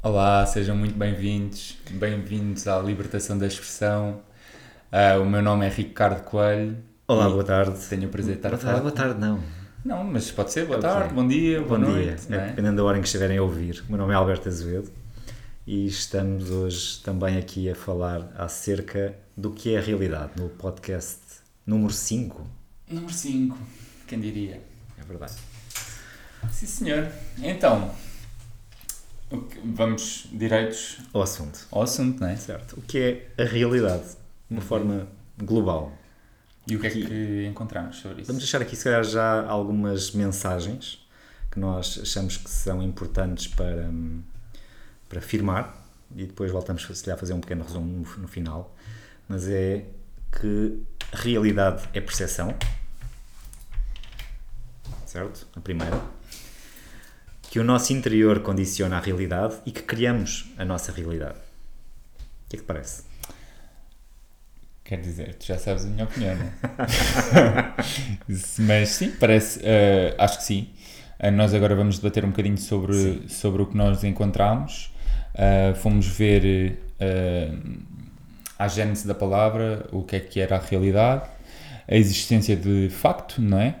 Olá, sejam muito bem-vindos, bem-vindos à Libertação da Expressão. Uh, o meu nome é Ricardo Coelho. Olá, boa tarde. Tenho o prazer de estar boa. Tarde, boa tarde, não. Não, mas pode ser boa tarde, bom dia, boa bom noite. dia, não é? dependendo da hora em que estiverem a ouvir. O meu nome é Alberto Azevedo e estamos hoje também aqui a falar acerca do que é a realidade no podcast número 5. Número 5, quem diria? É verdade. Sim, senhor. Então, vamos direitos O assunto, ao assunto, não é? certo? O que é a realidade, de uma forma global. E o que é que encontramos sobre isso? Vamos deixar aqui, se calhar, já algumas mensagens que nós achamos que são importantes para, hum, para firmar e depois voltamos, se calhar, a fazer um pequeno resumo no, no final. Mas é que realidade é percepção, certo? A primeira. Que o nosso interior condiciona a realidade e que criamos a nossa realidade. O que é que te parece? Quer dizer, tu já sabes a minha opinião, não é? Mas sim, parece, eh, acho que sim. Eh, nós agora vamos debater um bocadinho sobre, sobre o que nós encontramos. Eh, fomos ver a gênese da palavra, o que é que era a realidade, a existência de facto, não é?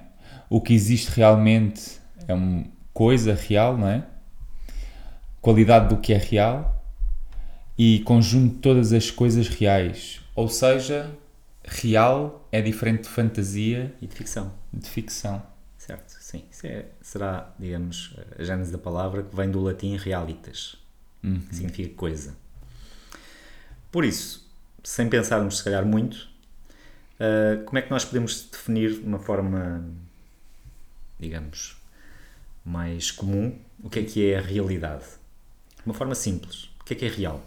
O que existe realmente é uma coisa real, não é? Qualidade do que é real e conjunto de todas as coisas reais. Ou seja, real é diferente de fantasia, E de ficção. de ficção. Certo, sim. Isso é, será, digamos, a gênese da palavra que vem do latim realitas, Uhum. que significa coisa. Por isso, sem pensarmos se calhar muito, ah, como é que nós podemos definir de uma forma, digamos, mais comum o que é que é a realidade? De uma forma simples. O que é que é real?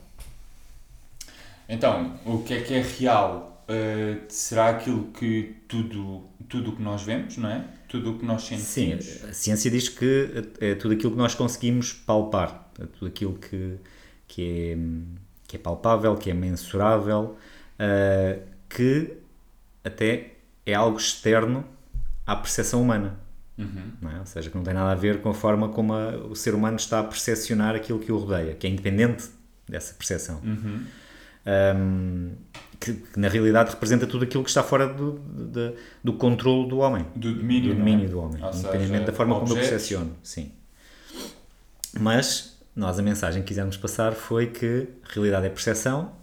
Então, o que é que é real? Uh, será aquilo que tudo tudo o que nós vemos, não é? Tudo o que nós Sim, sentimos. a ciência diz que é tudo aquilo que nós conseguimos palpar, é tudo aquilo que, que, é, que é palpável, que é mensurável, ah, que até é algo externo à percepção humana. Uhum. é? Ou seja, que não tem nada a ver com a forma como a- o ser humano está a percepcionar aquilo que o rodeia, que é independente dessa percepção. Uhum. Ahm, que, que na realidade representa tudo aquilo que está fora do, do, do controle do homem Do domínio, do é? domínio do homem, Ou independentemente seja, da forma como eu objetos. percepciono. Sim. Mas nós a mensagem que quisemos passar foi que a realidade é percepção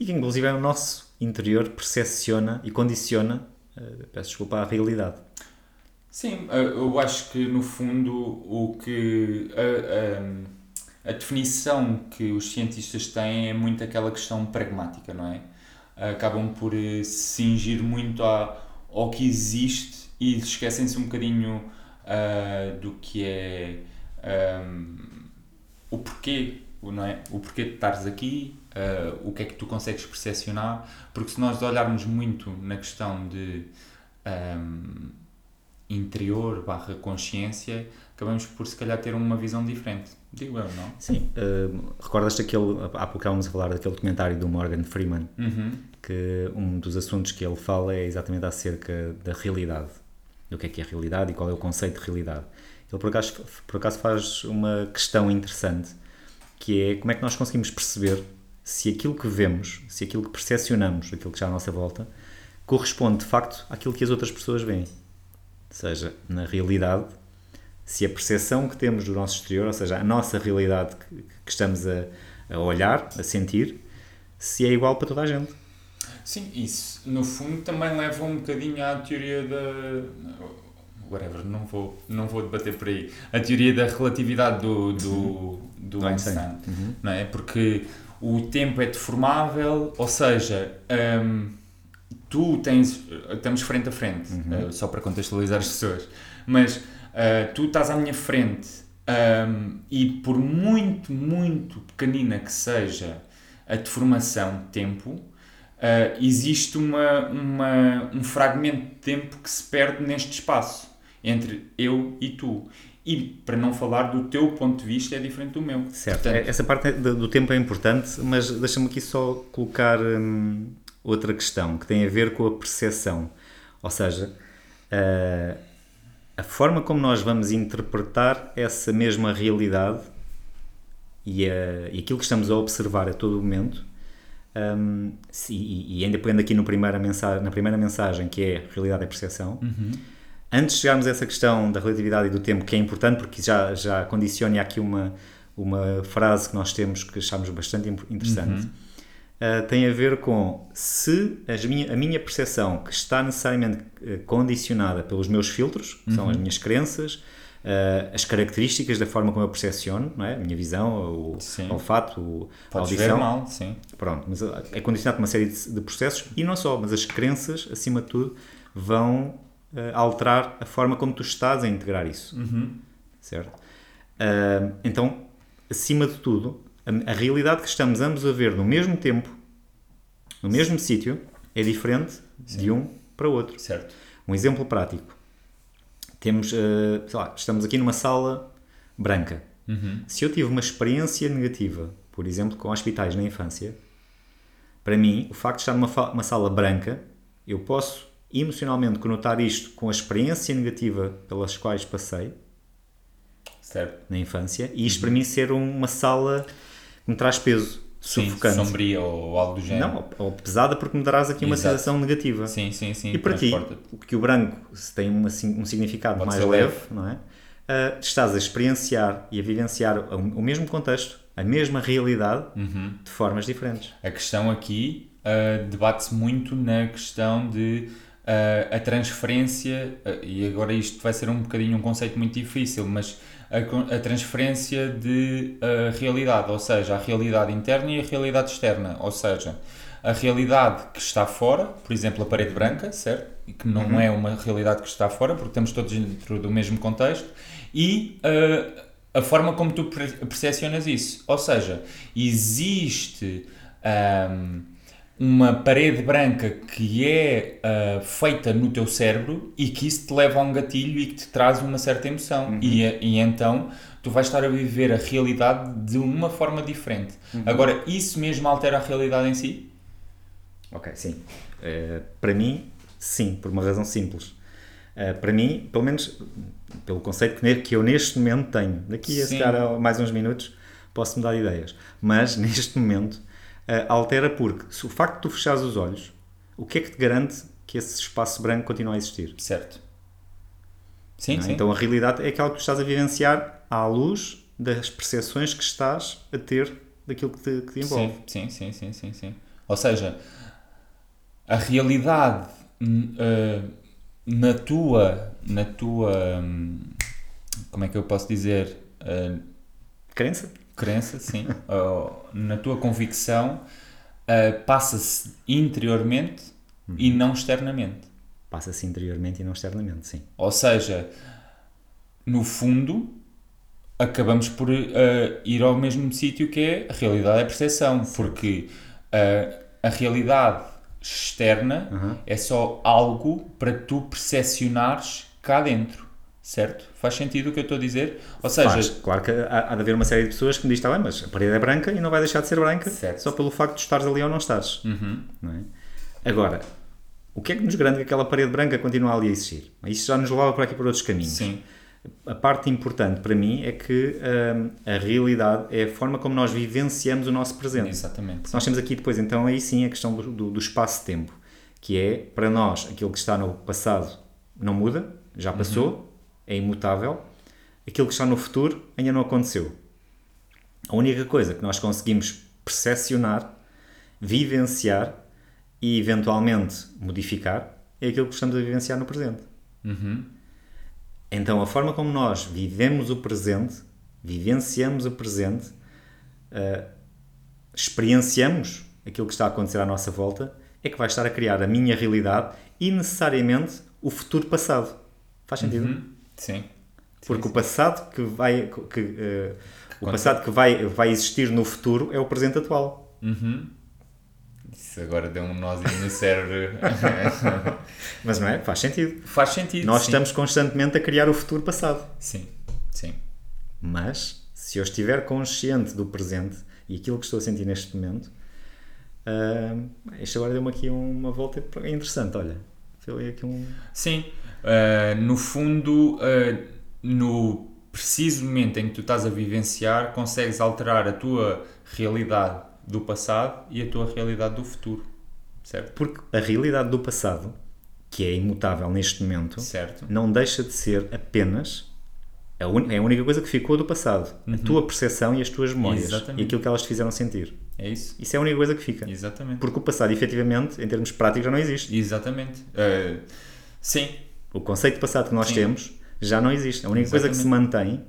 e que inclusive é o nosso interior percepciona e condiciona, eh, peço desculpa, a realidade. Sim, uh, eu acho que no fundo o que a, a, a definição que os cientistas têm é muito aquela questão pragmática, não é? Acabam por eh, se cingir muito a, ao que existe e esquecem-se um bocadinho uh, do que é um, o porquê, não é? O porquê de estares aqui, uh, o que é que tu consegues percepcionar, porque se nós olharmos muito na questão de um, interior barra consciência, acabamos por se calhar ter uma visão diferente. Digo eu, não? Sim, eh, recordas-te aquele, há pouco estávamos a falar daquele documentário do Morgan Freeman, Uhum. que um dos assuntos que ele fala é exatamente acerca da realidade, do que é que é a realidade e qual é o conceito de realidade. Ele por acaso, por acaso faz uma questão interessante, que é como é que nós conseguimos perceber se aquilo que vemos, se aquilo que percepcionamos, aquilo que está à nossa volta, corresponde de facto àquilo que as outras pessoas veem. Ou seja, na realidade, se a percepção que temos do nosso exterior, ou seja, a nossa realidade que, que estamos a, a olhar, a sentir, se é igual para toda a gente. Sim, isso no fundo também leva um bocadinho à teoria da. Whatever, não vou, não vou debater por aí. A teoria da relatividade do, do, do Do Einstein. Einstein. Uhum. não é? Porque o tempo é deformável, ou seja, hum, tu tens, estamos frente a frente, Uhum. uh, só para contextualizar as pessoas, mas uh, tu estás à minha frente hum, e por muito, muito pequenina que seja a deformação de tempo, uh, existe uma, uma, um fragmento de tempo que se perde neste espaço entre eu e tu. E para não falar do teu ponto de vista, é diferente do meu. Certo, Portanto, essa parte do do tempo é importante, mas deixa-me aqui só colocar hum, outra questão que tem a ver com a percepção. Ou seja, a, a forma como nós vamos interpretar essa mesma realidade e, a, e aquilo que estamos a observar a todo momento, um, se, e, e ainda pegando aqui no primeira mensagem, na primeira mensagem, que é realidade é percepção, antes de chegarmos a essa questão da relatividade e do tempo, que é importante porque já, já condiciona aqui uma, uma frase que nós temos que achamos bastante interessante, uh, tem a ver com se minha, a minha percepção, que está necessariamente uh, condicionada pelos meus filtros, que são as minhas crenças, uh, as características da forma como eu percepciono, não é? a minha visão, o Sim. olfato, o, a Podes ver audição, mal, sim. Pronto, mas é condicionado por uma série de, de processos e não só, mas as crenças, acima de tudo, vão eh, alterar a forma como tu estás a integrar isso. Certo? Ah, então, acima de tudo, a, a realidade que estamos ambos a ver no mesmo tempo, no mesmo sítio, é diferente de um para o outro. Certo. Um exemplo prático. Temos, eh, sei lá, estamos aqui numa sala branca. Se eu tive uma experiência negativa, por exemplo, com hospitais na infância, para mim, o facto de estar numa sala branca, eu posso emocionalmente conotar isto com a experiência negativa pelas quais passei Certo. na infância e isto para mim ser uma sala me traz peso, Sim, sufocante. sombria ou algo do género. Não, ou pesada porque me darás aqui uma Exato. sensação negativa. Sim, sim, sim. E para ti, que o branco tem uma, um significado Pode mais leve, leve. não é? Ah, estás a experienciar e a vivenciar o, o mesmo contexto, a mesma realidade, Uhum. de formas diferentes. A questão aqui uh, debate-se muito na questão de uh, a transferência, uh, e agora isto vai ser um bocadinho um conceito muito difícil, mas a, a transferência de uh, realidade, ou seja, a realidade interna e a realidade externa, ou seja, a realidade que está fora, por exemplo, a parede branca, certo? E que não é uma realidade que está fora, porque estamos todos dentro do mesmo contexto, e uh, a forma como tu per- percepcionas isso. Ou seja, existe um, uma parede branca que é uh, feita no teu cérebro e que isso te leva a um gatilho e que te traz uma certa emoção. E, e então tu vais estar a viver a realidade de uma forma diferente. Agora, isso mesmo altera a realidade em si? Ok, sim. Eh, para mim, sim, por uma razão simples. Eh, para mim, pelo menos pelo conceito que eu neste momento tenho, daqui a a mais uns minutos posso mudar de ideias, mas neste momento eh, altera porque se o facto de tu fechares os olhos, o que é que te garante que esse espaço branco continua a existir? Certo. Sim, é? sim. Então a realidade é aquela que tu estás a vivenciar à luz das percepções que estás a ter daquilo que te, que te envolve. Sim, sim, sim, sim, sim. Ou seja, a realidade eh, na tua, na tua, hum, como é que eu posso dizer, Eh, Crença? crença, sim, na tua convicção, eh, passa-se interiormente e não externamente. Passa-se interiormente e não externamente, sim. Ou seja, no fundo, acabamos por eh, ir ao mesmo sítio que é a realidade é a percepção, porque eh, a realidade externa Uhum. é só algo para tu percepcionares cá dentro, certo? Faz sentido o que eu estou a dizer? Ou seja, Faz. Claro que há, há de haver uma série de pessoas que me dizem, está bem, mas a parede é branca e não vai deixar de ser branca Certo. só pelo facto de estares ali ou não estares. Uhum. Não é? Agora, o que é que nos garante que aquela parede branca continua ali a existir? Isso já nos levava para aqui por outros caminhos. sim, A parte importante para mim é que hum, a realidade é a forma como nós vivenciamos o nosso presente. exatamente. Nós temos aqui depois, então, aí sim a questão do, do, do espaço-tempo, que é, para nós, aquilo que está no passado não muda, já passou, é imutável. Aquilo que está no futuro ainda não aconteceu. A única coisa que nós conseguimos percepcionar, vivenciar e, eventualmente, modificar é aquilo que estamos a vivenciar no presente. Uhum. Então, a forma como nós vivemos o presente, vivenciamos o presente, eh, experienciamos aquilo que está a acontecer à nossa volta, é que vai estar a criar a minha realidade e necessariamente o futuro passado. Faz sentido? Uhum. Sim. Porque o passado que vai que, eh, o passado que vai vai existir no futuro é o presente atual. Uhum. Isso agora deu um nozinho no cérebro. Mas não é? Faz sentido. Faz sentido. Nós sim. estamos constantemente a criar o futuro passado. Sim, sim. Mas, se eu estiver consciente do presente e aquilo que estou a sentir neste momento, ah, isto agora deu-me aqui uma volta interessante, olha. Foi aqui um... Sim, uh, no fundo, uh, no preciso momento em que tu estás a vivenciar, consegues alterar a tua realidade do passado e a tua realidade do futuro. Certo? Porque a realidade do passado, que é imutável neste momento, Certo. não deixa de ser apenas a, un- é a única coisa que ficou do passado. A tua percepção e as tuas memórias. Exatamente. E aquilo que elas te fizeram sentir. É isso? Isso é a única coisa que fica. Exatamente. Porque o passado, efetivamente, em termos práticos, já não existe. Exatamente. Uh, sim, O conceito de passado que nós Sim. temos já não existe. A única coisa que se mantém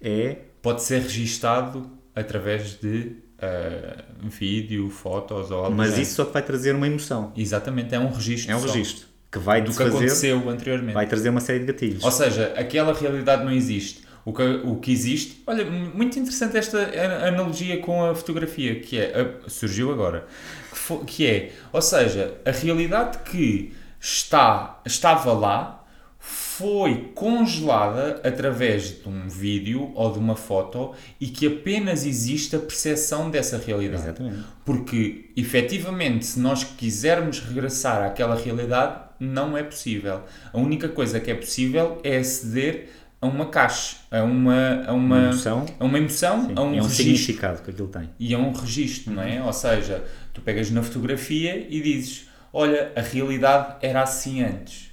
é pode ser registado através de uh, vídeo, fotos ou algo Mas género. isso só te vai trazer uma emoção. Exatamente, é um registro. É um só registro que vai do que fazer, aconteceu anteriormente. vai trazer uma série de gatilhos. Ou seja, aquela realidade não existe. O que, o que existe. Olha, muito interessante esta analogia com a fotografia, que é. a- surgiu agora. Que, fo- que é. Ou seja, a realidade que está, estava lá foi congelada através de um vídeo ou de uma foto e que apenas existe a percepção dessa realidade. Exatamente. Porque, efetivamente, se nós quisermos regressar àquela realidade, não é possível. A única coisa que é possível é aceder a uma caixa, a uma, a uma, Uma emoção. a uma emoção, Sim, a um é um significado que aquilo tem. E a um registro, não é? Ou seja, tu pegas na fotografia e dizes: Olha, a realidade era assim antes.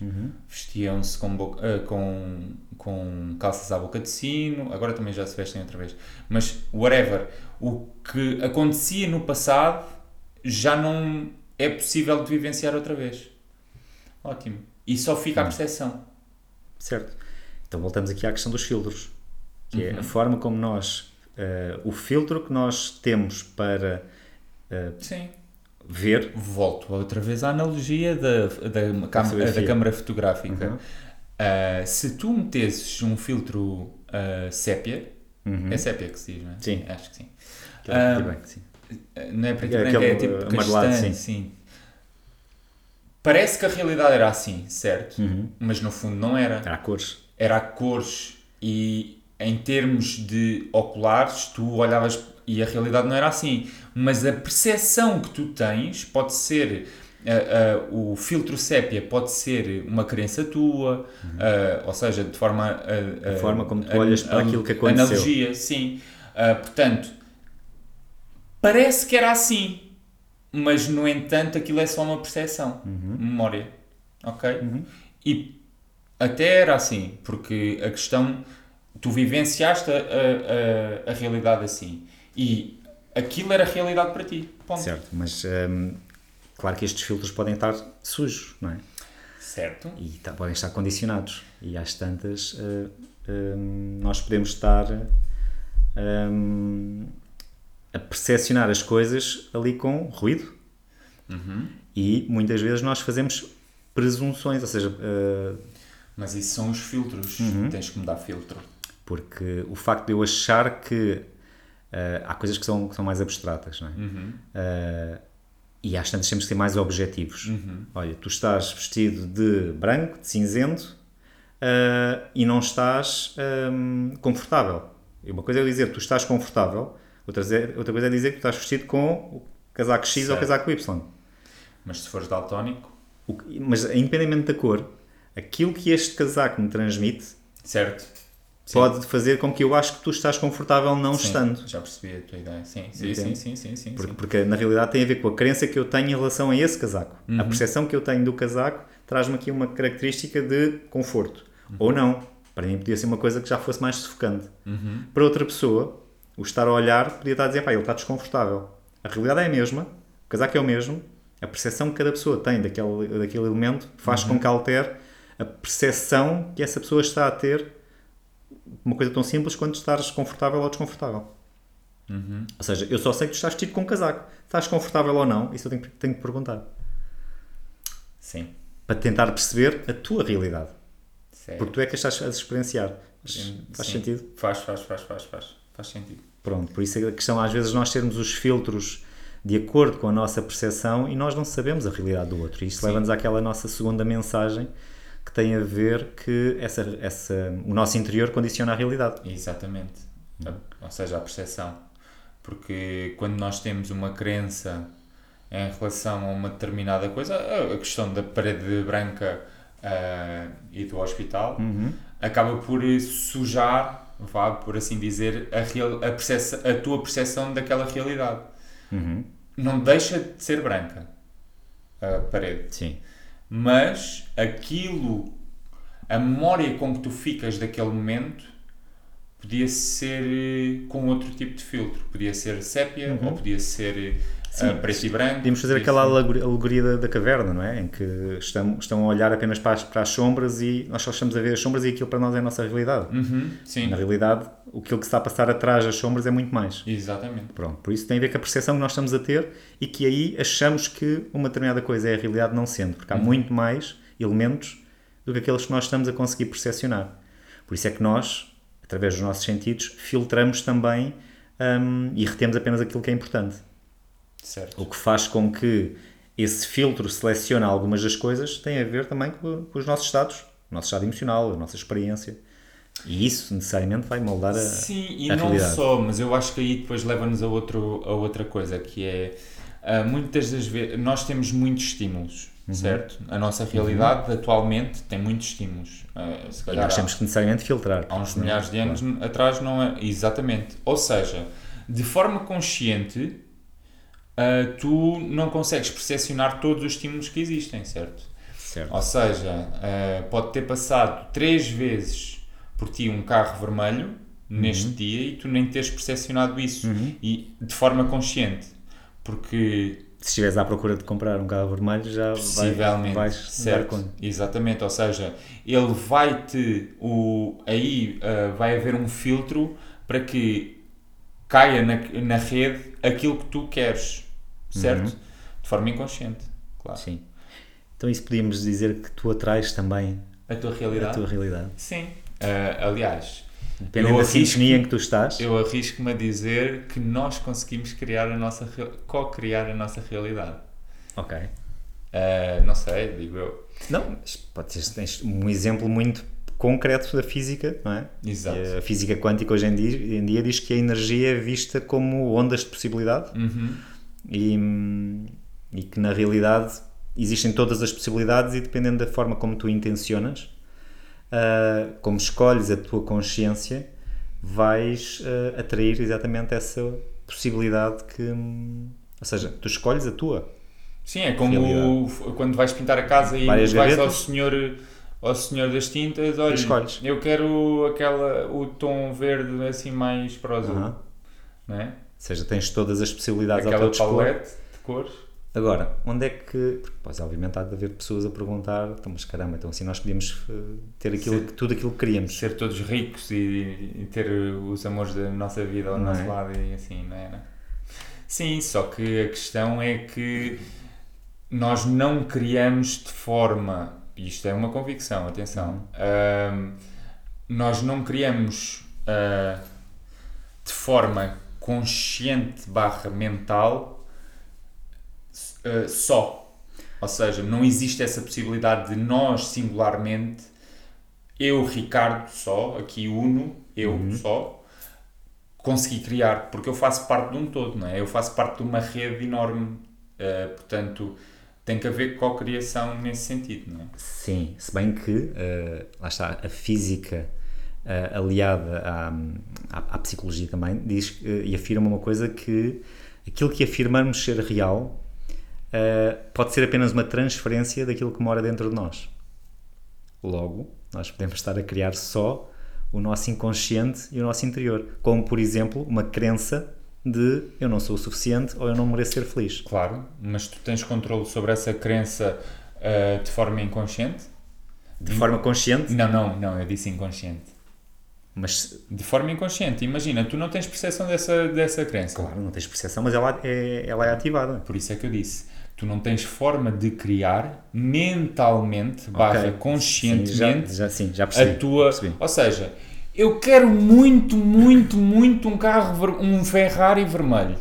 Vestiam-se com, boca- ah, com, com calças à boca de sino, agora também já se vestem outra vez. Mas, whatever, o que acontecia no passado já não é possível de vivenciar outra vez. Ótimo. E só fica a percepção. Certo. Então voltamos aqui à questão dos filtros. Que é a forma como nós, eh, o filtro que nós temos para Sim. ver, Volto outra vez à analogia da, da, fotografia. da câmara fotográfica. Uhum. Ah, se tu metesses um filtro ah, sépia, é sépia que se diz, não é? Uhum. Sim. Acho que sim. aquele Ah, preto e branco, sim. Ah, Não é preto e É branco, é aquele, tipo ah, amarelado, castanho, sim. sim. Parece que a realidade era assim, certo? Uhum. Mas no fundo não era. Há cores. Era cores e em termos de oculares, tu olhavas e a realidade não era assim. Mas a percepção que tu tens pode ser. ah, ah, o filtro sépia pode ser uma crença tua, ah, ou seja, de forma. Uhum. A forma como tu olhas para aquilo que aconteceu. Analogia, sim. Portanto, parece que era assim, mas no entanto aquilo é só uma percepção, Uhum. memória. Ok? E até era assim, porque a questão. Tu vivenciaste a, a, a, a realidade assim. E aquilo era realidade para ti. Ponto. Certo. Mas hum, claro que estes filtros podem estar sujos, não é? Certo. E tá- podem estar condicionados. E às tantas, eh, hum, nós podemos estar hum, a percepcionar as coisas ali com ruído. E muitas vezes nós fazemos presunções, ou seja, eh, Mas isso são os filtros. Uhum. Tens que mudar filtro. porque o facto de eu achar que eh, há coisas que são, que são mais abstratas, não é? Eh, e às tantas temos que ser mais objetivos. Olha, tu estás vestido de branco, de cinzento eh, e não estás hum, confortável. E uma coisa é dizer tu estás confortável, outra, é- outra coisa é dizer que tu estás vestido com o casaco X ou o Certo. casaco Y. Mas se fores daltónico, O que- mas independentemente da cor, aquilo que este casaco me transmite certo? Sim. pode fazer com que eu acho que tu estás confortável não Sim, estando. Já percebi a tua ideia. Sim, sim, sim, sim, sim, sim, Porque, porque na realidade tem a ver com a crença que eu tenho em relação a esse casaco. A percepção que eu tenho do casaco traz-me aqui uma característica de conforto. Ou não. Para mim podia ser uma coisa que já fosse mais sufocante. Para outra pessoa, o estar a olhar podia estar a dizer, pá, ele está desconfortável. A realidade é a mesma, o casaco é o mesmo, a percepção que cada pessoa tem daquele, daquele elemento faz com que altere a percepção que essa pessoa está a ter uma coisa tão simples quanto estares confortável ou desconfortável. Ou seja, eu só sei que tu estás vestido com um casaco. Estás confortável ou não, isso eu tenho, que- tenho que perguntar. Sim. Para tentar perceber a tua realidade. Certo. Porque tu é que estás a experienciar. Mas faz sim. sentido? Faz, faz, faz, faz, faz. Faz sentido. Pronto, por isso é a questão às vezes nós termos os filtros de acordo com a nossa percepção e nós não sabemos a realidade do outro. E isto Sim. leva-nos àquela nossa segunda mensagem que tem a ver que essa, essa, o nosso interior condiciona a realidade. Exatamente. Ou seja, a percepção. Porque quando nós temos uma crença em relação a uma determinada coisa, a questão da parede branca ah, e do hospital, acaba por sujar vá por assim dizer, a, real, a, percepção, a tua percepção daquela realidade. Uhum. Não deixa de ser branca a parede, Sim. Mas aquilo, a memória com que tu ficas daquele momento, podia ser eh, com outro tipo de filtro. Podia ser sépia ou podia ser eh, Sim. preto e branco. Podíamos fazer aquela ser- alegoria da, da caverna, não é? Em que estão, estão a olhar apenas para as, para as sombras e nós só estamos a ver as sombras e aquilo para nós é a nossa realidade. Uhum, sim, Na realidade, aquilo que se está a passar atrás das sombras é muito mais. exatamente. Pronto, por isso tem a ver com a percepção que nós estamos a ter e que aí achamos que uma determinada coisa é a realidade não sendo, porque há muito mais elementos do que aqueles que nós estamos a conseguir percepcionar. Por isso é que nós, através dos nossos sentidos, filtramos também hum, e retemos apenas aquilo que é importante. Certo. O que faz com que esse filtro selecione algumas das coisas tem a ver também com, com os nossos estados, o nosso estado emocional, a nossa experiência. E isso necessariamente vai moldar a, Sim, e a não realidade. só, mas eu acho que aí depois leva-nos a, outro, a outra coisa, que é ah, muitas das vezes nós temos muitos estímulos, Uhum. certo? A nossa realidade atualmente tem muitos estímulos. E calhar nós há- temos que necessariamente filtrar. há uns milhares de anos atrás não é. Exatamente. Ou seja, de forma consciente, ah, tu não consegues percepcionar todos os estímulos que existem, certo? Certo. Ou seja, ah, pode ter passado três vezes por ti um carro vermelho neste dia e tu nem teres percepcionado isso e de forma consciente. Porque Se estiveres à procura de comprar um carro vermelho, já vai, Possivelmente, vais dar certo? conta. Exatamente, ou seja, ele vai-te, o, aí ah, vai haver um filtro para que caia na, na rede aquilo que tu queres, certo? Uhum. De forma inconsciente, claro. Sim. Então isso podíamos dizer que tu atrás também A tua a realidade? tua realidade. Sim. Ah, aliás, Dependendo da arrisco- sintonia em que tu estás. eu arrisco-me a dizer que nós conseguimos criar a nossa, co-criar a nossa realidade. Ok. Ah, não sei, digo eu. Não, mas pode ser tens um exemplo muito concreto da física, não é? Exato. E A física quântica hoje em dia, em dia diz que a energia é vista como ondas de possibilidade Uhum. E, e que na realidade existem todas as possibilidades e dependendo da forma como tu intencionas, ah, como escolhes a tua consciência, vais ah, atrair exatamente essa possibilidade que. ou seja, tu escolhes a tua. Sim, é como Realidade. quando vais pintar a casa e Várias vais ao gavetas. senhor, ao senhor das tintas, olha, escolhes. eu quero aquela, o tom verde assim mais para o azul, não é? Ou seja, tens todas as possibilidades ao Aquela teu dispor. palete de cores. Agora, onde é que. Porque, pois, obviamente, há de haver pessoas a perguntar: então, mas caramba, então assim nós podíamos eh, ter aquilo, que- tudo aquilo que queríamos. Ser todos ricos e, e ter os amores da nossa vida ao Não nosso é? lado e assim, não é? Não? Sim, só que a questão é que nós não criamos de forma, isto é uma convicção, atenção, ahm, nós não criamos ah, de forma consciente barra mental ah, só. Ou seja, não existe essa possibilidade de nós singularmente, eu, Ricardo, só, aqui uno, eu só, conseguir criar, porque eu faço parte de um todo, não é? Eu faço parte de uma rede enorme, eh, portanto, tem que haver co-criação nesse sentido, não é? Sim, se bem que, eh, lá está, a física aliada à, à, à psicologia também diz eh, e afirma uma coisa que aquilo que afirmamos ser real eh, pode ser apenas uma transferência daquilo que mora dentro de nós. Logo, nós podemos estar a criar só o nosso inconsciente e o nosso interior, como por exemplo uma crença de eu não sou o suficiente ou eu não mereço ser feliz. Claro, mas tu tens controle sobre essa crença eh, de forma inconsciente? De forma consciente, Não, não, não, eu disse inconsciente. Mas De forma inconsciente, imagina, tu não tens percepção dessa, dessa crença. Claro, não tens percepção, mas ela é, ela é ativada. Por isso é que eu disse, tu não tens forma de criar mentalmente, barra Ok. conscientemente, Sim, já, já, sim, já percebi. a tua. percebi. Ou seja, eu quero muito, muito, muito um carro, um Ferrari vermelho.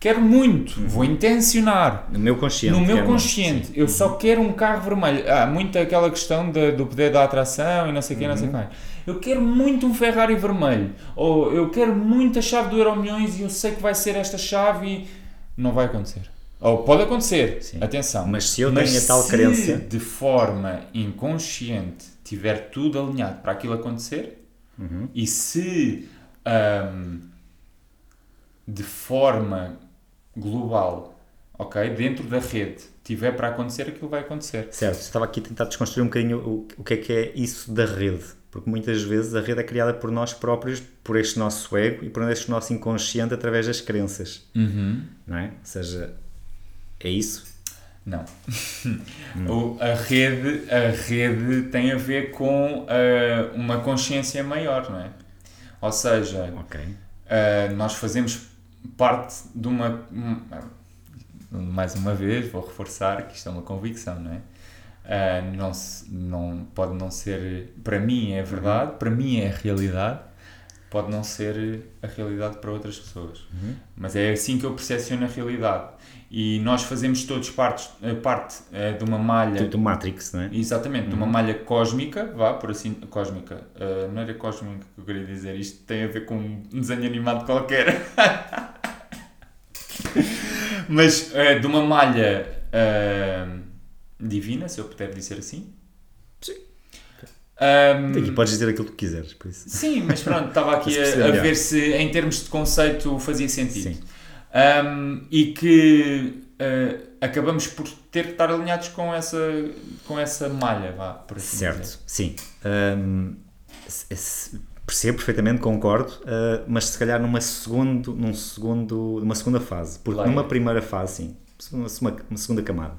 Quero muito, vou intencionar. No meu consciente. No meu consciente, eu só quero um carro vermelho. Há muito aquela questão da- do poder da atração e não sei o quê, não sei o Uhum. quê. Eu quero muito um Ferrari vermelho. Ou eu quero muito a chave do Euro Milhões e eu sei que vai ser esta chave e não vai acontecer. Ou pode acontecer, Sim. atenção. Mas se eu tenho a tal se crença- de forma inconsciente tiver tudo alinhado para aquilo acontecer, Uhum. E se ahm, de forma global, ok, dentro da rede, tiver para acontecer, aquilo vai acontecer. Certo, estava aqui a tentar desconstruir um bocadinho o, o que é que é isso da rede. Porque muitas vezes a rede é criada por nós próprios, por este nosso ego e por este nosso inconsciente através das crenças. Não é? Ou seja, é isso? Não. O- a, rede, a rede tem a ver com ah, uma consciência maior, não é? Ou seja, Ok. ah, nós fazemos parte de uma. um- Mais uma vez, vou reforçar que isto é uma convicção, não é? Ah, não, se- não, pode não ser. Para mim é verdade, para mim é a realidade, pode não ser a realidade para outras pessoas. Mas é assim que eu percepciono a realidade. E nós fazemos todos parte, parte eh, de uma malha. Do, do Matrix, não é? Exatamente, de uma malha cósmica, vá, por assim, cósmica, eh, não era cósmica que eu queria dizer, isto tem a ver com um desenho animado qualquer. Mas de uma malha divina, se eu puder dizer assim. Sim. Ahm, Aqui podes dizer aquilo que quiseres, por isso. Sim, mas pronto, estava aqui a, a ver se em termos de conceito fazia sentido. Sim. Um, e que uh, acabamos por ter que estar alinhados com essa, com essa malha, vá, por assim Certo, dizer. sim. Se- se- percebo perfeitamente, concordo, uh, mas se calhar numa, segundo, num segundo, numa segunda fase. Porque Claro. numa primeira fase, sim, uma- uma segunda camada.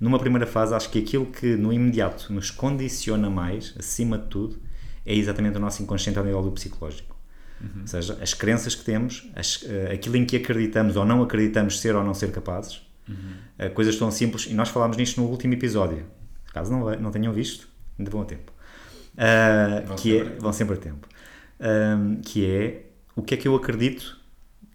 Numa primeira fase, acho que aquilo que no imediato nos condiciona mais, acima de tudo, é exatamente o nosso inconsciente ao nível do psicológico. Ou seja, as crenças que temos, as- eh, aquilo em que acreditamos ou não acreditamos ser ou não ser capazes, eh, coisas tão simples, e nós falámos nisto no último episódio. Caso não, não tenham visto, ainda vão a tempo. Ah, Vão que sempre é, a tempo. vão sempre a tempo. Ahm, que é o que é que eu acredito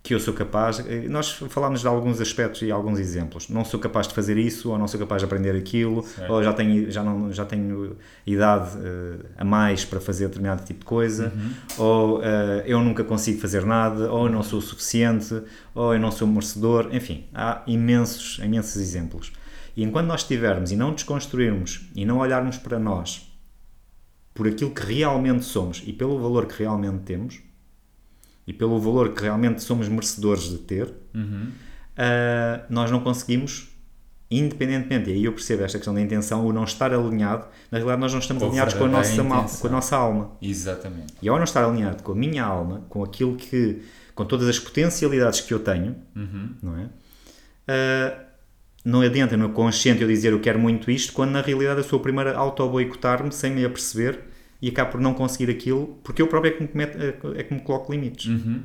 que eu sou capaz. eh, Nós falámos de alguns aspectos e alguns exemplos. Não sou capaz de fazer isso, ou não sou capaz de aprender aquilo, Certo. ou já tenho, já, não, já tenho idade eh, a mais para fazer determinado tipo de coisa, Uhum. ou eh, eu nunca consigo fazer nada, ou eu não sou o suficiente, ou eu não sou merecedor. Enfim, há imensos, imensos exemplos. E enquanto nós estivermos e não desconstruirmos e não olharmos para nós por aquilo que realmente somos e pelo valor que realmente temos e pelo valor que realmente somos merecedores de ter, Uhum. ah, nós não conseguimos, independentemente, e aí eu percebo esta questão da intenção, o não estar alinhado, na realidade nós não estamos a alinhados com a, nossa, mal- com a nossa alma. Exatamente. E ao não estar alinhado com a minha alma, com aquilo que, com todas as potencialidades que eu tenho, Uhum. não é? Ah, não adianta no consciente eu dizer eu quero muito isto, quando na realidade eu sou o primeiro a auto-boicotar-me sem me aperceber e acabo por não conseguir aquilo, porque eu próprio é que me, comete- é que me coloco limites. Uhum.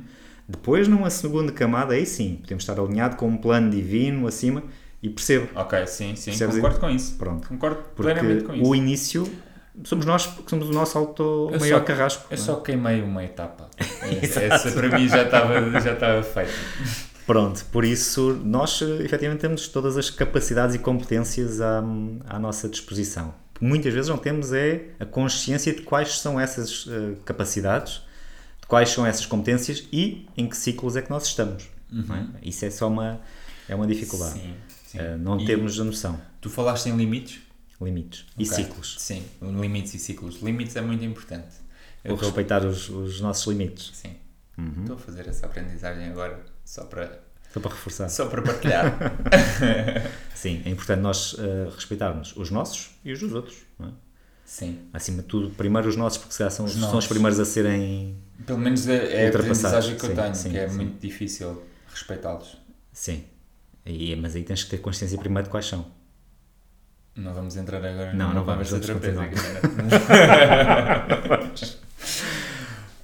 Depois, numa segunda camada, aí sim, podemos estar alinhado com um plano divino acima e percebo. Ok, sim, sim, Percebes concordo com isso. Pronto. Concordo Porque plenamente com isso. o início somos nós, porque somos o nosso auto Eu maior só- carrasco. Eu é? só queimei uma etapa. Essa para mim já estava, já estava feita. Pronto, por isso nós eh, efetivamente temos todas as capacidades e competências à, à nossa disposição. Muitas vezes não temos é a consciência de quais são essas eh, capacidades, de quais são essas competências e em que ciclos é que nós estamos. não é? Isso é só uma, é uma dificuldade. Sim, sim. Eh, não E temos a noção. Tu falaste em limites? Limites e Ok. ciclos. Sim, limites e ciclos. Limites é muito importante. Eu respeitar os, os nossos limites. Sim. Uhum. Estou a fazer essa aprendizagem agora só para, Só para reforçar. só para partilhar. Sim, é importante nós eh, respeitarmos os nossos e os dos outros. Não é? Sim. Acima de tudo, primeiro os nossos, porque se calhar são, Os são os primeiros a serem. Pelo menos é, é a aprendizagem que eu sim, tenho, sim, que é sim. muito difícil respeitá-los. Sim. E, mas aí tens que ter consciência primeiro de quais são. Não vamos entrar agora Não, numa não vamos, conversa vamos terapêutica.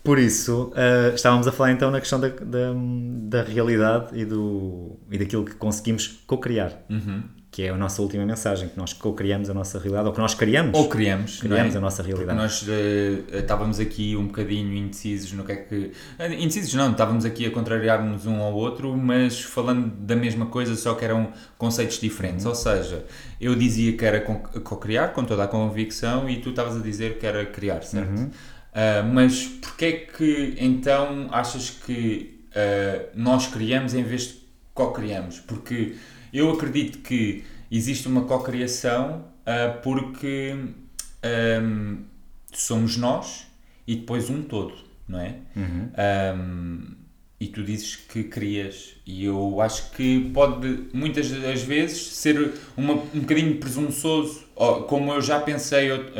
Por isso, eh, estávamos a falar então na questão da, da, da realidade e, do, e daquilo que conseguimos co-criar, Uhum. que é a nossa última mensagem, que nós co-criamos a nossa realidade, ou que nós criamos. Ou criamos, Criamos não é? a nossa Porque realidade. nós eh, estávamos aqui um bocadinho indecisos no que é que. eh, Indecisos não, estávamos aqui a contrariar-nos um ao outro, mas falando da mesma coisa, só que eram conceitos diferentes. Uhum. Ou seja, eu dizia que era co- co-criar, com toda a convicção, e tu estavas a dizer que era criar, certo? Uhum. Ah, mas porquê é que então achas que ah, nós criamos em vez de co-criamos? Porque eu acredito que existe uma co-criação ah, porque ahm, somos nós e depois um todo, não é? Uhum. Um, e tu dizes que crias, e eu acho que pode muitas das vezes ser uma, um bocadinho presunçoso, como eu já pensei out-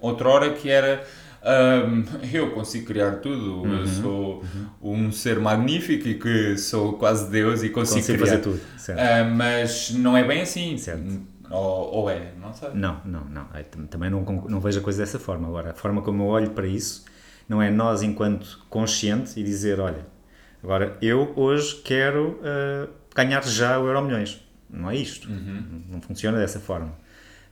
outrora, que era um, eu consigo criar tudo, eu sou um ser magnífico e que sou quase Deus e consigo, Consigo criar. fazer tudo. Ah, mas não é bem assim. Certo. Ou, ou é, não sei. Não, não, não. Eu tam- também não, não vejo a coisa dessa forma. Agora, a forma como eu olho para isso não é nós, enquanto consciente, e dizer: olha, agora eu hoje quero ah, ganhar já o Euro Milhões. Não é isto. Não funciona dessa forma.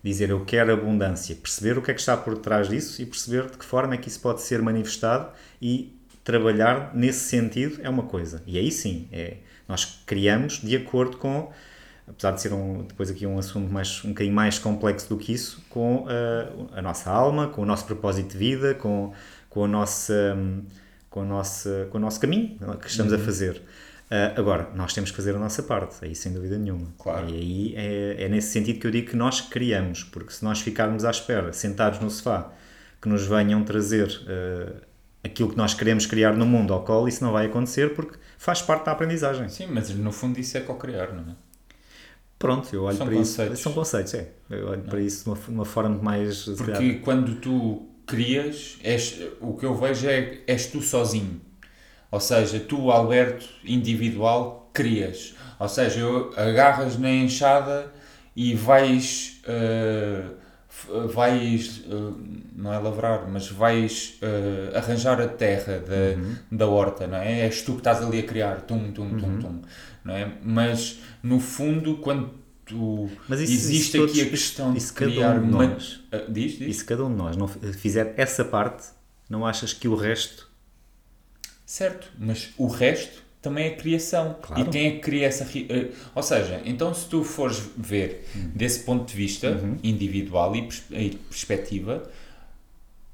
Dizer eu quero abundância, perceber o que é que está por trás disso e perceber de que forma é que isso pode ser manifestado e trabalhar nesse sentido é uma coisa. E aí sim, é, nós criamos de acordo com apesar de ser um, depois aqui um assunto mais, um bocadinho mais complexo do que isso, com a, a nossa alma, com o nosso propósito de vida, com, com, a nossa, hum, com, a nossa, com o nosso caminho que estamos a fazer. Ah, agora, nós temos que fazer a nossa parte, aí sem dúvida nenhuma. Claro. E aí é, é nesse sentido que eu digo que nós criamos, porque se nós ficarmos à espera, sentados no sofá, que nos venham trazer ah, aquilo que nós queremos criar no mundo ao colo, isso não vai acontecer porque faz parte da aprendizagem. Sim, mas no fundo isso é co-criar, não é? Pronto, eu olho São para conceitos. isso. São conceitos, é. Eu olho para isso de uma, uma forma mais. Porque quando tu crias, és, o que eu vejo é és tu sozinho. Ou seja, tu, Alberto, individual, crias. Ou seja, agarras na enxada e vais. f- vais. eh, não é lavrar, mas vais eh, arranjar a terra da, da horta, não é? És tu que estás ali a criar. Tum, tum, tum, tum. Não é? Mas, no fundo, quando tu. Mas isso- existe isso aqui todos- a questão de um criar. de ma- nós. Diz, diz. E se cada um de nós não fizer essa parte, não achas que o resto. Certo, mas o resto também é criação. Claro. E quem é que cria essa. eh, Ou seja, então se tu fores ver Hum. desse ponto de vista Uhum. individual e pers- e perspectiva,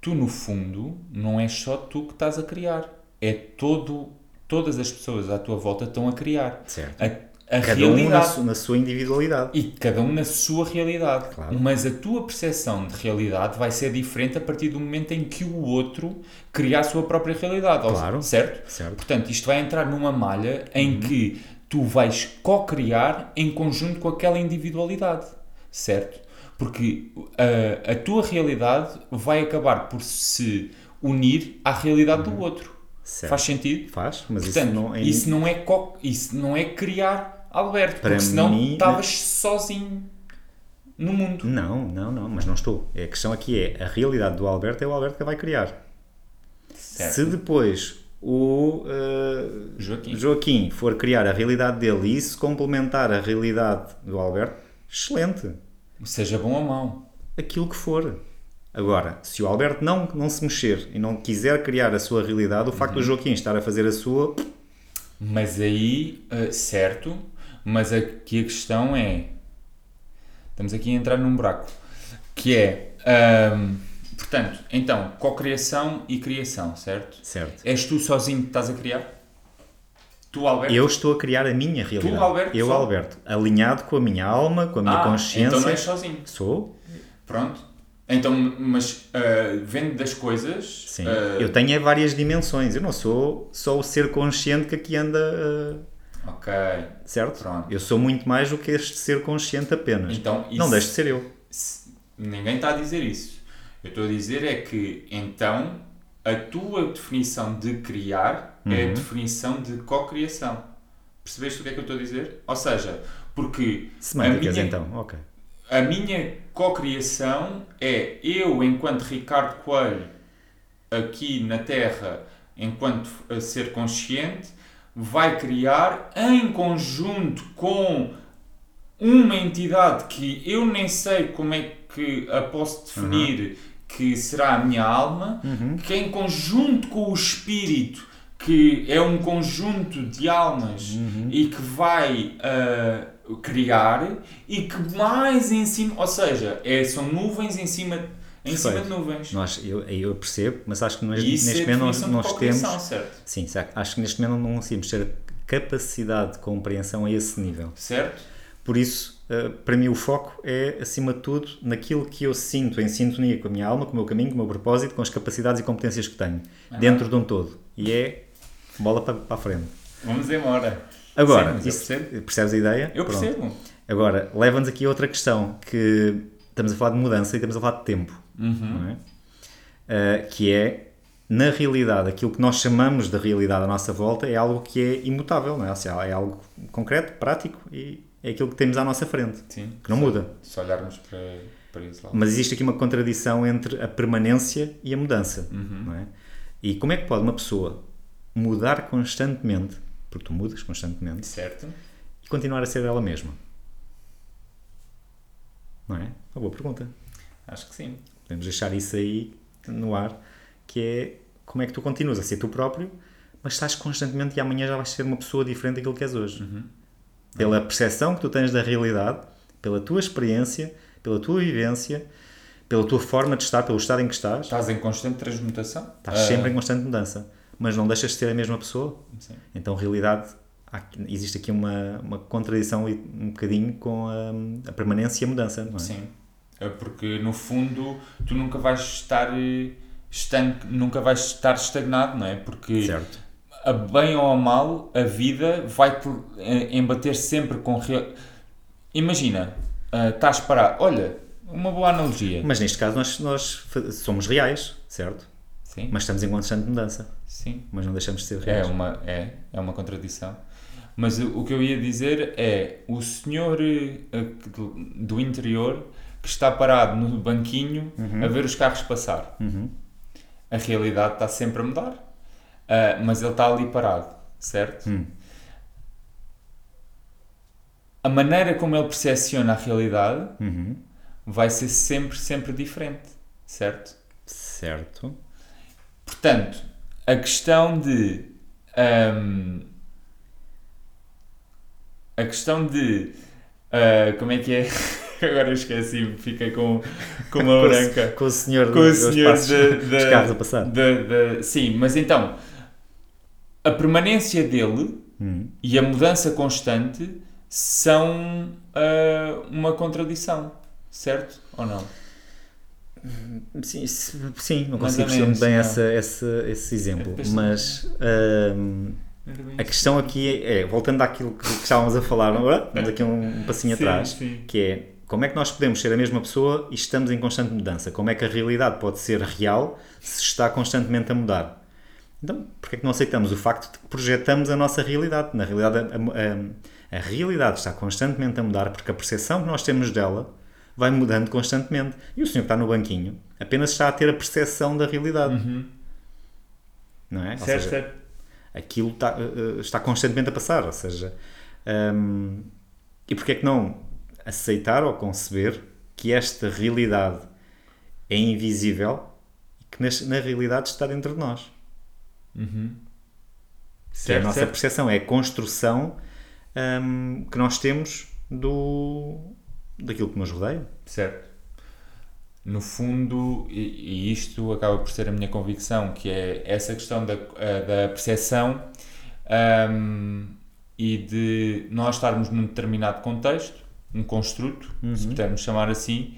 tu no fundo não é só tu que estás a criar. É todo. Todas as pessoas à tua volta estão a criar. Certo. A, a Cada um na, realidade. su- na sua individualidade. E cada um na sua realidade. Claro. Mas a tua percepção de realidade vai ser diferente a partir do momento em que o outro cria a sua própria realidade. Claro. Certo? Certo. Portanto, isto vai entrar numa malha em que tu vais co-criar em conjunto com aquela individualidade. Certo? Porque a, a tua realidade vai acabar por se unir à realidade do outro. Certo. Faz sentido? Faz, mas Portanto, isso não é. isso não é, co- isso não é criar Alberto, Para porque senão mim, estavas sozinho no mundo. Não, não, não, mas não estou. A questão aqui é: a realidade do Alberto é o Alberto que vai criar. Certo. Se depois o uh, Joaquim. Joaquim for criar a realidade dele e isso complementar a realidade do Alberto, excelente. Seja bom ou mau. Aquilo que for. Agora, se o Alberto não, não se mexer e não quiser criar a sua realidade, o facto Uhum. do Joaquim estar a fazer a sua, Mas aí, ah, certo, mas aqui a questão é. Estamos aqui a entrar num buraco. Que é. ahm, portanto, então, cocriação e criação, certo? certo. És tu sozinho que estás a criar? Tu, Alberto? Eu estou a criar a minha realidade. Alberto, eu, só? Alberto, alinhado com a minha alma, com a minha ah, consciência. Então não és sozinho. Sou, Pronto. Então, mas ah, vendo das coisas. sim. ah, eu tenho várias dimensões. Eu não sou só o ser consciente que aqui anda. uh, Ok. certo? Pronto. Eu sou muito mais do que este ser consciente apenas. Então, Não isso- deixe de ser eu. Se- Ninguém está a dizer isso. Eu estou a dizer é que, então, a tua definição de criar é Uhum. a definição de cocriação. Percebeste o que é que eu estou a dizer? Ou seja, porque a Semânticas, minha, então. Ok. a minha cocriação é eu, enquanto Ricardo Coelho, aqui na Terra, enquanto ser consciente, vai criar em conjunto com uma entidade que eu nem sei como é que a posso definir que será a minha alma, que em conjunto com o espírito, que é um conjunto de almas e que vai ah, criar e que mais em cima, ou seja, é, são nuvens em cima, em cima de nuvens. Nós, eu, eu percebo, mas acho que nós, neste é momento nós, nós temos. certo? Sim, sabe, acho que neste momento não conseguimos ter capacidade de compreensão a esse nível. Certo? Por isso, uh, para mim o foco é, acima de tudo, naquilo que eu sinto em sintonia com a minha alma, com o meu caminho, com o meu propósito, com as capacidades e competências que tenho, dentro de um todo. E é bola para, para a frente. Vamos embora. Agora, Sim, isso, percebes a ideia? Eu Pronto. percebo. Agora, leva-nos aqui a outra questão, que estamos a falar de mudança e estamos a falar de tempo. Uhum. É? Uh, que é, na realidade, aquilo que nós chamamos de realidade à nossa volta é algo que é imutável, não é? Ou seja, é algo concreto, prático e é aquilo que temos à nossa frente, Sim, que não se, muda. Se olharmos para, para isso lá. Mas existe aqui uma contradição entre a permanência e a mudança, uhum. não é? E como é que pode uma pessoa mudar constantemente, porque tu mudas constantemente, certo. e continuar a ser ela mesma? Não é? Uma boa pergunta. Acho que sim. Podemos deixar isso aí no ar, que é como é que tu continuas a ser tu próprio, mas estás constantemente e amanhã já vais ser uma pessoa diferente daquilo que és hoje. Uhum. Pela percepção que tu tens da realidade, pela tua experiência, pela tua vivência, pela tua forma de estar, pelo estado em que estás. Estás em constante transmutação. Estás uh... sempre em constante mudança, mas não deixas de ser a mesma pessoa. Sim. Então, realidade, existe aqui uma, uma contradição um bocadinho com a, a permanência e a mudança, não é? Sim, porque no fundo tu nunca vais estar estanque, nunca vais estar estagnado, não é? Porque certo. a bem ou a mal, a vida vai-te eh, embater sempre com... Real... Imagina, uh, estás parado, olha, uma boa analogia. Mas neste caso nós, nós somos reais, certo? Sim. Mas estamos em constante mudança. Sim. Mas não deixamos de ser é reais. É uma, é, é uma contradição. Mas o que eu ia dizer é o senhor eh, do interior que está parado no banquinho uhum. a ver os carros passar. Uhum. A realidade está sempre a mudar, uh, mas ele está ali parado, certo? Uhum. A maneira como ele percepciona a realidade uhum. vai ser sempre, sempre diferente, certo? Certo. Portanto, a questão de. Um, a questão de. Uh, como é que é? Agora esqueci, fiquei com, com uma branca. Com o senhor, com o senhor passos, de, de, dos carros a passar. De, de, sim, mas então, a permanência dele hum. e a mudança constante são uh, uma contradição, certo ou não? Sim, sim não consigo perceber bem essa, essa, esse exemplo, mas uh, a questão aqui é, é, voltando àquilo que, estávamos a falar, vamos aqui um, um passinho sim, atrás, sim. que é como é que nós podemos ser a mesma pessoa e estamos em constante mudança? Como é que a realidade pode ser real se está constantemente a mudar? Então, porquê é que não aceitamos o facto de que projetamos a nossa realidade? Na realidade, a, a, a realidade está constantemente a mudar porque a percepção que nós temos dela vai mudando constantemente. E o senhor que está no banquinho apenas está a ter a percepção da realidade. Uhum. Não é? Certo, seja, certo. Aquilo está, uh, está constantemente a passar. Ou seja, um, e porquê é que não aceitar ou conceber que esta realidade é invisível e que na, na realidade está dentro de nós? Uhum. Certo, é a nossa certo. percepção, é a construção um, que nós temos do, daquilo que nos rodeia. Certo. No fundo, e, e, isto acaba por ser a minha convicção, que é essa questão da, da percepção um, e de nós estarmos num determinado contexto, um construto, uhum. se pudermos chamar assim,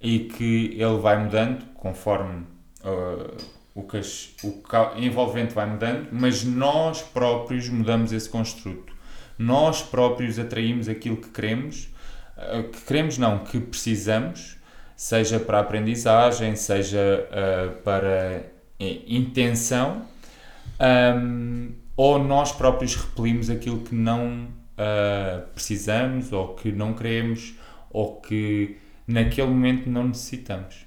e que ele vai mudando conforme uh, o, que as, o envolvente vai mudando, mas nós próprios mudamos esse construto. Nós próprios atraímos aquilo que queremos eh, que queremos, não, que precisamos, seja para aprendizagem, seja uh, para intenção, um, ou nós próprios repelimos aquilo que não uh, precisamos, ou que não queremos, ou que naquele momento não necessitamos.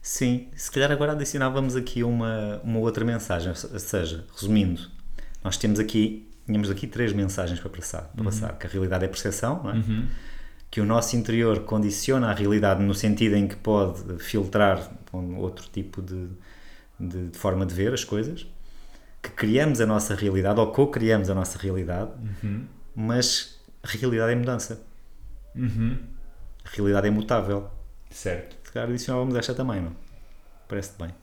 Sim, se calhar agora adicionávamos aqui uma, uma outra mensagem, ou seja, resumindo, nós temos aqui tínhamos aqui três mensagens para passar. Para uhum. passar que a realidade é percepção, é? Uhum. que o nosso interior condiciona a realidade no sentido em que pode filtrar um outro tipo de, de, de, forma de ver as coisas, que criamos a nossa realidade ou co-criamos a nossa realidade, uhum. mas a realidade é mudança. Uhum. A realidade é mutável. Certo. Se calhar adicionávamos esta também, não? Parece-te bem.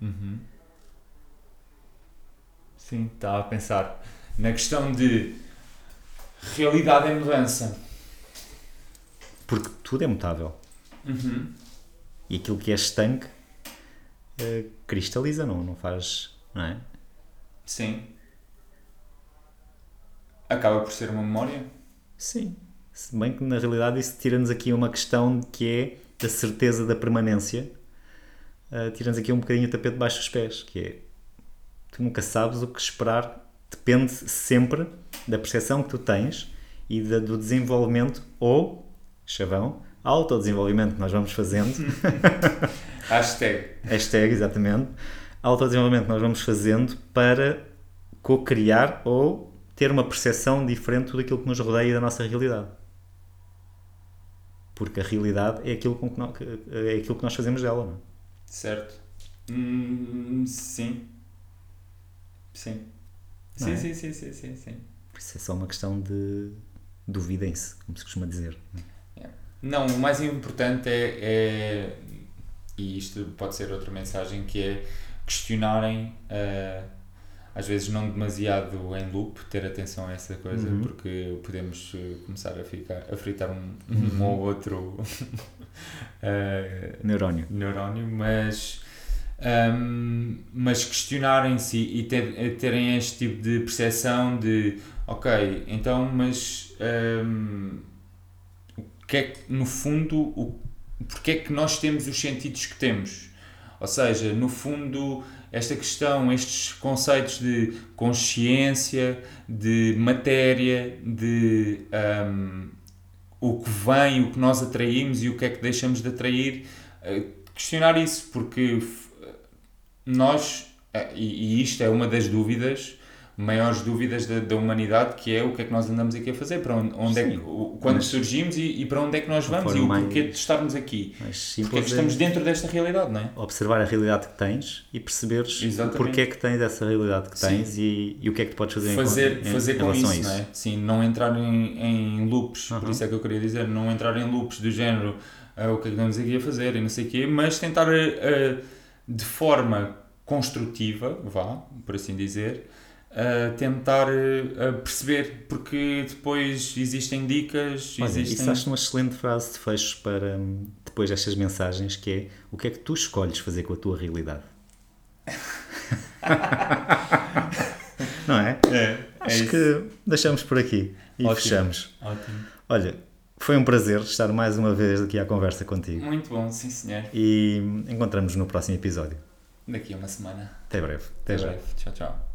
Uhum. Sim, estava a pensar na questão de realidade em mudança. Porque tudo é mutável. Uhum. E aquilo que é estanque eh, cristaliza, não, não faz. Não é? Sim. Acaba por ser uma memória? Sim. Se bem que na realidade isso tira-nos aqui uma questão que é da certeza da permanência. Uh, tira-nos aqui um bocadinho o tapete debaixo dos pés, que é tu nunca sabes o que esperar, depende sempre da percepção que tu tens e da, do desenvolvimento ou, chavão, autodesenvolvimento que nós vamos fazendo. Hashtag. Hashtag, exatamente. Autodesenvolvimento que nós vamos fazendo para co-criar ou ter uma percepção diferente daquilo que nos rodeia e da nossa realidade. Porque a realidade é aquilo, com que nós, é aquilo que nós fazemos dela, não é? Certo. Hum, sim. Sim. Sim, é? sim, sim, sim, sim, sim. Por isso é só uma questão de duvidem-se, como se costuma dizer. Não, o mais importante é, é- e isto pode ser outra mensagem, que é questionarem, eh, às vezes não demasiado em loop, ter atenção a essa coisa, Uhum. porque podemos eh, começar a, ficar, a fritar um, um ou outro eh, Neurónio. neurónio, mas, ahm, mas questionarem-se e ter- terem este tipo de percepção de ok, então, mas ahm, o que é que no fundo o, porque é que nós temos os sentidos que temos? Ou seja, no fundo, esta questão, estes conceitos de consciência, de matéria, de ahm, o que vem, o que nós atraímos e o que é que deixamos de atrair, eh, questionar isso, porque nós, eh, e isto é uma das dúvidas, maiores dúvidas da, da humanidade, que é o que é que nós andamos aqui a fazer, para onde, onde é que, Sim, o- quando mas- surgimos e, e para onde é que nós vamos e o porquê de estarmos aqui. Porque é que estamos é dentro desta realidade, não é? observar a realidade que tens e perceberes Exatamente. porquê é que tens essa realidade que tens e, e o que é que tu podes fazer, em- fazer, em, fazer em com relação isso, a não é? Sim, não entrar em, em loops, por isso é que eu queria dizer, não entrar em loops do género ah, o que é que estamos aqui a fazer e não sei o quê, mas tentar ah, de forma construtiva, vá, por assim dizer, ah, tentar ah, perceber, porque depois existem dicas, Olha, existem... isso acho uma excelente frase de fecho para hum, depois destas mensagens que é o que é que tu escolhes fazer com a tua realidade? Não é? É, é Acho que deixamos por aqui e Ótimo. fechamos. Ótimo. Olha, foi um prazer estar mais uma vez aqui à conversa contigo Muito bom, sim senhor. e encontramos no próximo episódio. Daqui a uma semana. Até breve. Até, já. breve. Tchau, tchau.